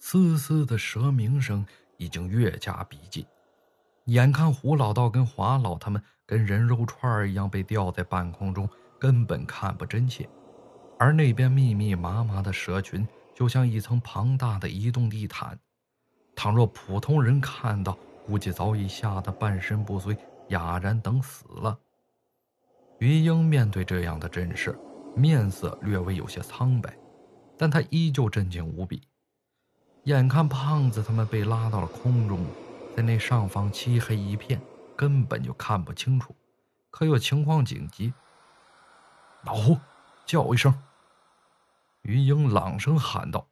嘶嘶的蛇鸣声已经越加逼近。眼看胡老道跟华老他们跟人肉串一样被吊在半空中，根本看不真切。而那边密密麻麻的蛇群，就像一层庞大的移动地毯。倘若普通人看到，估计早已吓得半身不遂，哑然等死了。于英面对这样的阵势，面色略微有些苍白，但他依旧镇静无比。眼看胖子他们被拉到了空中，在那上方漆黑一片，根本就看不清楚。可又情况紧急，老胡叫一声。于英朗声喊道。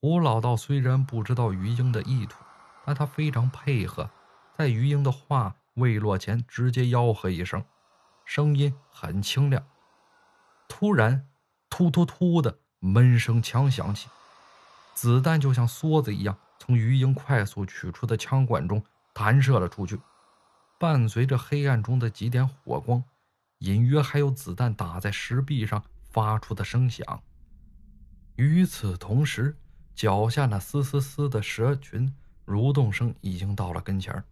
胡老道虽然不知道于英的意图，但他非常配合，在于英的话未落前，直接吆喝一声，声音很清亮。突然，突突突的闷声枪响起，子弹就像梭子一样从于英快速取出的枪管中弹射了出去，伴随着黑暗中的几点火光，隐约还有子弹打在石壁上发出的声响。与此同时。脚下那嘶嘶嘶的蛇群蠕动声已经到了跟前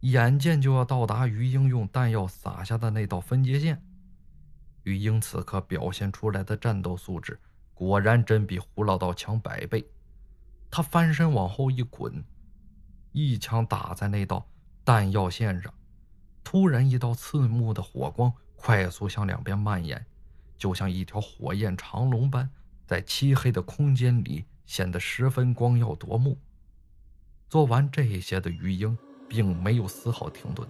眼见就要到达于英用弹药撒下的那道分界线。于英此刻表现出来的战斗素质，果然真比胡老道强百倍。他翻身往后一滚，一枪打在那道弹药线上，突然一道刺目的火光快速向两边蔓延，就像一条火焰长龙般，在漆黑的空间里。显得十分光耀夺目。做完这些的鱼鹰，并没有丝毫停顿，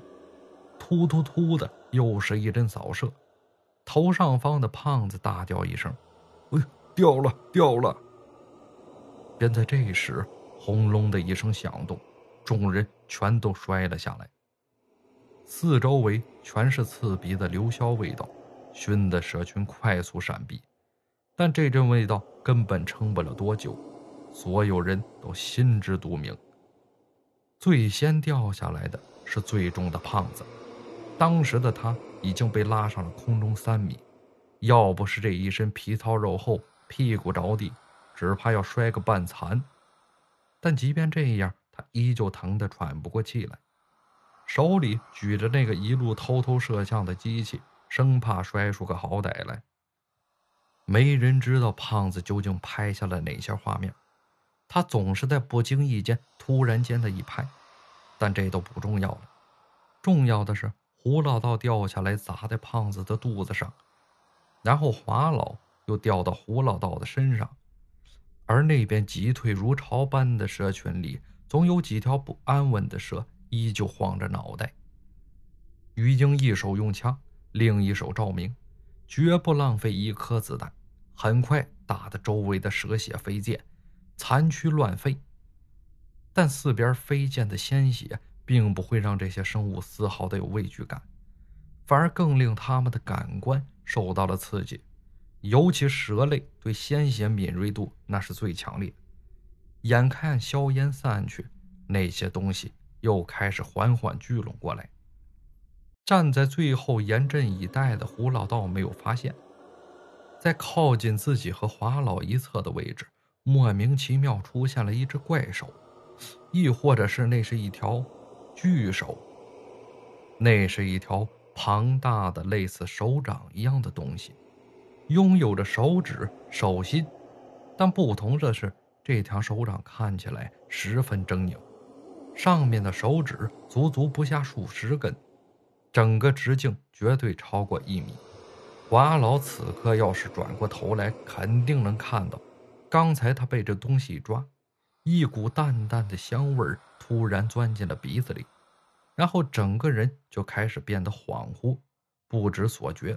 突突突的又是一阵扫射。头上方的胖子大叫一声：“哎，掉了，掉了！”便在这时，轰隆的一声响动，众人全都摔了下来。四周围全是刺鼻的硫硝味道，熏得蛇群快速闪避。但这阵味道根本撑不了多久，所有人都心知肚明。最先掉下来的是最重的胖子，当时的他已经被拉上了空中三米，要不是这一身皮糙肉厚，屁股着地，只怕要摔个半残。但即便这样，他依旧疼得喘不过气来，手里举着那个一路偷偷摄像的机器，生怕摔出个好歹来。没人知道胖子究竟拍下了哪些画面，他总是在不经意间突然间的一拍，但这都不重要了。重要的是胡老道掉下来砸在胖子的肚子上，然后华老又掉到胡老道的身上，而那边急退如潮般的蛇群里，总有几条不安稳的蛇依旧晃着脑袋。于英一手用枪，另一手照明。绝不浪费一颗子弹，很快打得周围的蛇血飞溅，残躯乱飞。但四边飞溅的鲜血并不会让这些生物丝毫的有畏惧感，反而更令他们的感官受到了刺激。尤其蛇类对鲜血敏锐度那是最强烈。眼看硝烟散去，那些东西又开始缓缓聚拢过来。站在最后严阵以待的胡老道没有发现，在靠近自己和华老一侧的位置，莫名其妙出现了一只怪手，亦或者是那是一条巨手。那是一条庞大的类似手掌一样的东西，拥有着手指、手心，但不同的是，这条手掌看起来十分狰狞，上面的手指足足不下数十根。整个直径绝对超过一米，华老此刻要是转过头来，肯定能看到，刚才他被这东西一抓，一股淡淡的香味突然钻进了鼻子里，然后整个人就开始变得恍惚，不知所觉。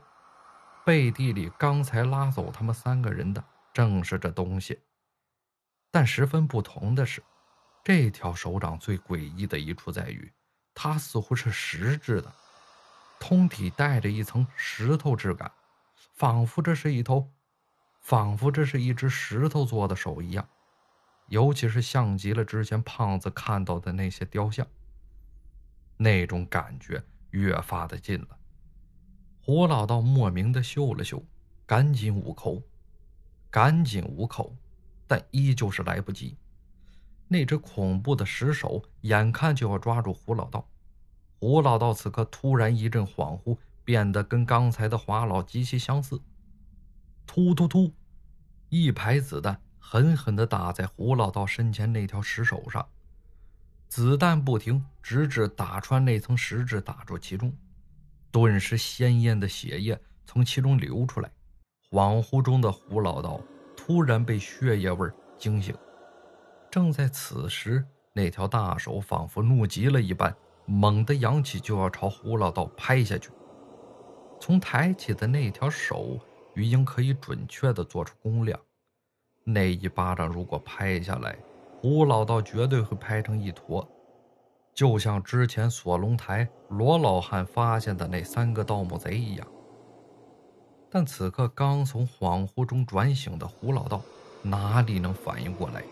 背地里刚才拉走他们三个人的正是这东西，但十分不同的是，这条手掌最诡异的一处在于，它似乎是实质的。通体带着一层石头质感，仿佛这是一头，仿佛这是一只石头做的手一样，尤其是像极了之前胖子看到的那些雕像。那种感觉越发的近了。胡老道莫名的嗅了嗅，赶紧捂口，赶紧捂口，但依旧是来不及。那只恐怖的石手眼看就要抓住胡老道。胡老道此刻突然一阵恍惚，变得跟刚才的华老极其相似。突突突，一排子弹狠狠地打在胡老道身前那条石手上，子弹不停，直至打穿那层石质，打住其中。顿时，鲜艳的血液从其中流出来。恍惚中的胡老道突然被血液味惊醒。正在此时，那条大手仿佛怒极了一般，猛地扬起，就要朝胡老道拍下去。从抬起的那条手，于英可以准确地做出估量。那一巴掌如果拍下来，胡老道绝对会拍成一坨。就像之前锁龙台罗老汉发现的那三个盗墓贼一样，但此刻刚从恍惚中转醒的胡老道哪里能反应过来？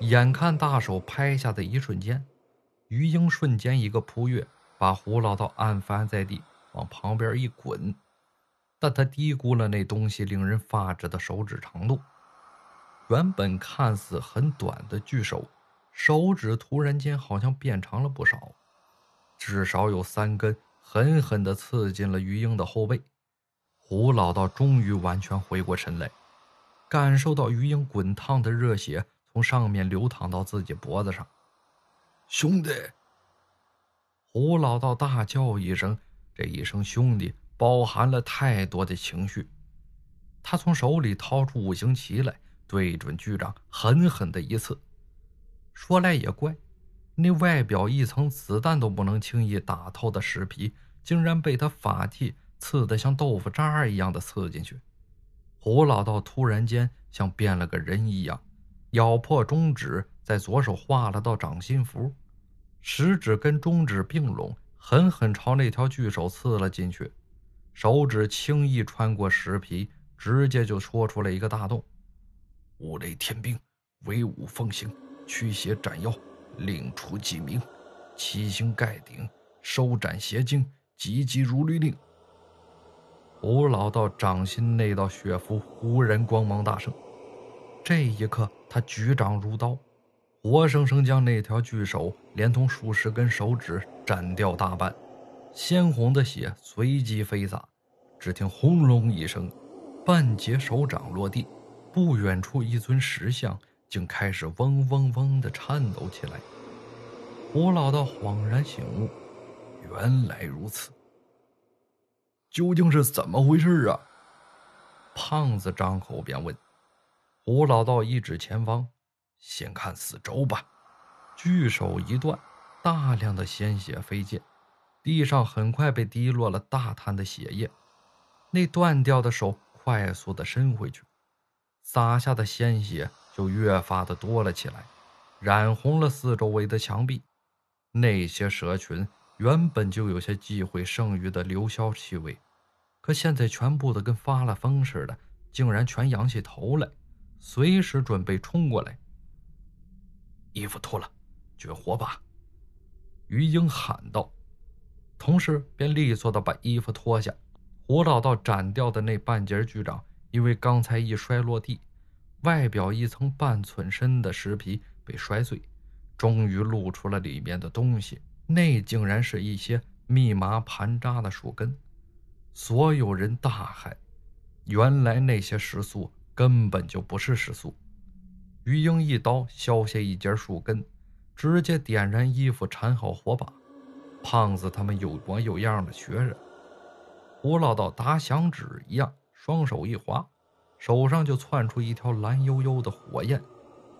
眼看大手拍下的一瞬间，于英瞬间一个扑跃，把胡老道按翻在地，往旁边一滚。但他低估了那东西令人发指的手指长度，原本看似很短的巨手。手指突然间好像变长了不少，至少有三根，狠狠地刺进了于英的后背。胡老道终于完全回过神来，感受到于英滚烫的热血从上面流淌到自己脖子上。兄弟！胡老道大叫一声，这一声“兄弟”包含了太多的情绪。他从手里掏出五行旗来，对准巨掌狠狠的一刺。说来也怪，那外表一层子弹都不能轻易打透的石皮，竟然被他法器刺得像豆腐渣一样的刺进去。胡老道突然间像变了个人一样，咬破中指，在左手画了道掌心符，食指跟中指并拢，狠狠朝那条巨手刺了进去。手指轻易穿过石皮，直接就戳出了一个大洞。五雷天兵，威武奉行。驱邪斩妖，令出鸡鸣，七星盖顶，收斩邪精，急急如律令。胡老道掌心那道血符忽然光芒大盛，这一刻他举掌如刀，活生生将那条巨手连同数十根手指斩掉大半，鲜红的血随即飞洒。只听轰隆一声，半截手掌落地，不远处一尊石像。竟开始嗡嗡嗡的颤抖起来。胡老道恍然醒悟，原来如此。究竟是怎么回事啊？胖子张口便问。胡老道一指前方，先看四周吧。巨手一断，大量的鲜血飞溅，地上很快被滴落了大滩的血液。那断掉的手快速的伸回去，洒下的鲜血。就越发的多了起来，染红了四周围的墙壁。那些蛇群原本就有些忌讳剩余的流消气味，可现在全部的跟发了疯似的，竟然全仰起头来，随时准备冲过来。衣服脱了，绝火把！于英喊道，同时便利索的把衣服脱下。胡老道斩掉的那半截巨掌，因为刚才一摔落地。外表一层半寸深的石皮被摔碎，终于露出了里面的东西。那竟然是一些密麻盘扎的树根。所有人大骇，原来那些石素根本就不是石素。于英一刀削下一截树根，直接点燃衣服，缠好火把。胖子他们有模有样的学着。胡老道打响指一样，双手一划。手上就窜出一条蓝悠悠的火焰，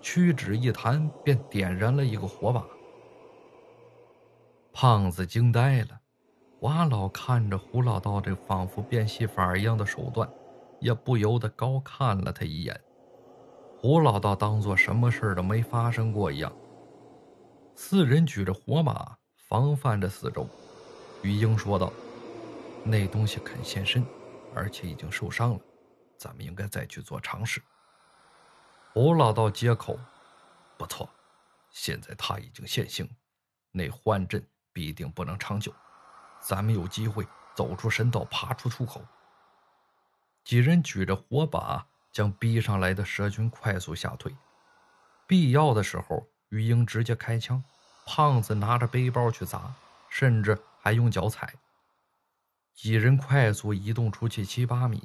屈指一弹，便点燃了一个火把。胖子惊呆了，华老看着胡老道这仿佛变戏法一样的手段，也不由得高看了他一眼。胡老道当做什么事都没发生过一样。四人举着火把，防范着四周。于英说道：“那东西肯现身，而且已经受伤了。”咱们应该再去做尝试。胡老道接口：“不错，现在他已经现形，那幻阵必定不能长久，咱们有机会走出神道，爬出出口。”几人举着火把，将逼上来的蛇群快速吓退。必要的时候，于英直接开枪，胖子拿着背包去砸，甚至还用脚踩。几人快速移动出去七八米，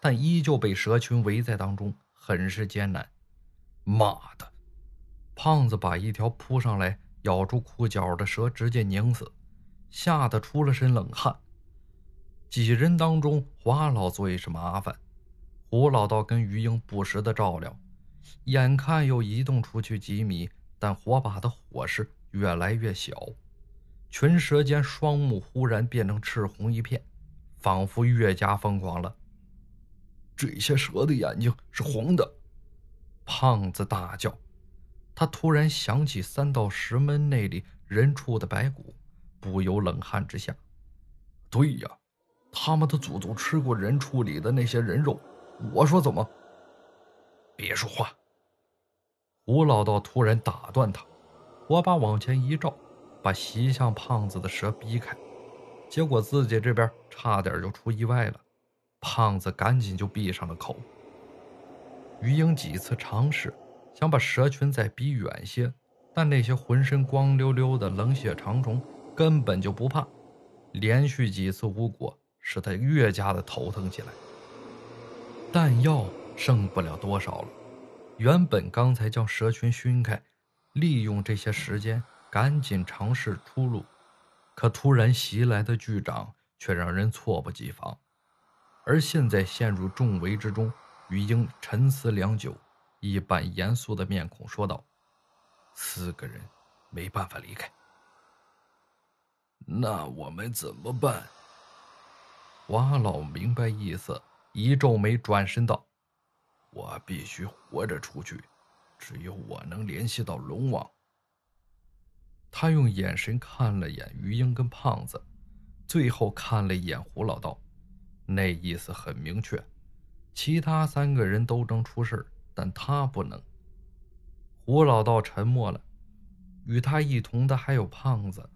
但依旧被蛇群围在当中，很是艰难。妈的！胖子把一条扑上来咬住裤脚的蛇直接拧死，吓得出了身冷汗。几人当中，华老最是麻烦。胡老道跟于英不时的照料，眼看又移动出去几米，但火把的火势越来越小。群蛇间双目忽然变成赤红一片，仿佛越加疯狂了。这些蛇的眼睛是红的！胖子大叫。他突然想起三道石门内里人畜的白骨，不由冷汗直下。对呀，他们的祖宗吃过人畜里的那些人肉。我说怎么？别说话！胡老道突然打断他，火把往前一照。把袭向胖子的蛇逼开，结果自己这边差点就出意外了，胖子赶紧就闭上了口。于英几次尝试想把蛇群再逼远些，但那些浑身光溜溜的冷血长虫根本就不怕，连续几次无果，使他越加的头疼起来。弹药剩不了多少了，原本刚才将蛇群熏开，利用这些时间。赶紧尝试出路，可突然袭来的巨掌却让人措不及防。而现在陷入重围之中，于英沉思良久，一板严肃的面孔说道：“四个人没办法离开，那我们怎么办？”华老明白意思，一皱眉，转身道：“我必须活着出去，只有我能联系到龙王。”他用眼神看了眼于英跟胖子，最后看了一眼胡老道，那意思很明确：其他三个人都能出事但他不能。胡老道沉默了，与他一同的还有胖子。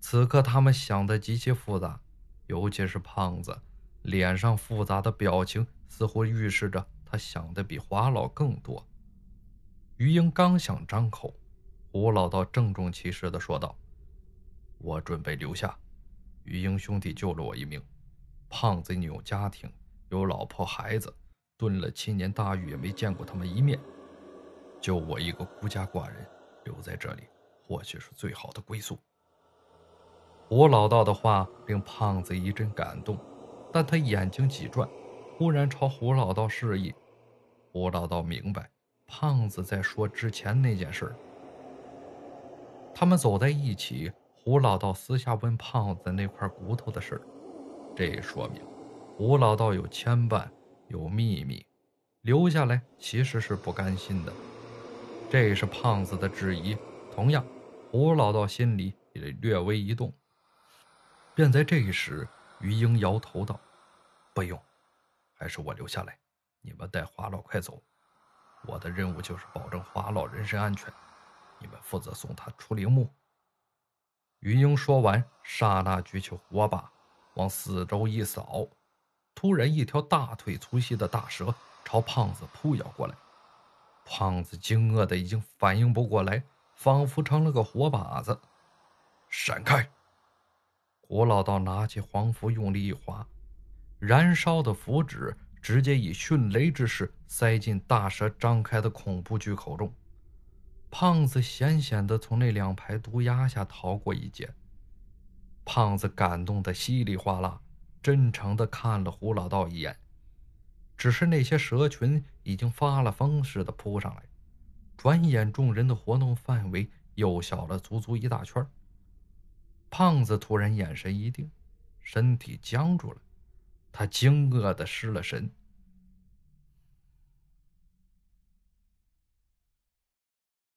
此刻他们想的极其复杂，尤其是胖子，脸上复杂的表情似乎预示着他想的比华老更多。于英刚想张口。胡老道郑重其事的说道：“我准备留下。于英兄弟救了我一命，胖子你有家庭，有老婆孩子，蹲了七年大狱也没见过他们一面，就我一个孤家寡人留在这里，或许是最好的归宿。”胡老道的话令胖子一阵感动，但他眼睛几转，忽然朝胡老道示意。胡老道明白，胖子在说之前那件事。他们走在一起，胡老道私下问胖子那块骨头的事这说明胡老道有牵绊，有秘密，留下来其实是不甘心的。这是胖子的质疑。同样，胡老道心里也略微一动。便在这时，于英摇头道：“不用，还是我留下来。你们带华老快走，我的任务就是保证华老人身安全。”你们负责送他出陵墓。于英说完，刹那举起火把，往四周一扫，突然一条大腿粗细的大蛇朝胖子扑咬过来。胖子惊愕的已经反应不过来，仿佛成了个活靶子。闪开！胡老道拿起黄符，用力一划，燃烧的符纸直接以迅雷之势塞进大蛇张开的恐怖巨口中。胖子险险的从那两排毒鸦下逃过一劫。胖子感动的稀里哗啦，真诚的看了胡老道一眼。只是那些蛇群已经发了疯似的扑上来，转眼众人的活动范围又小了足足一大圈。胖子突然眼神一定，身体僵住了，他惊愕的失了神。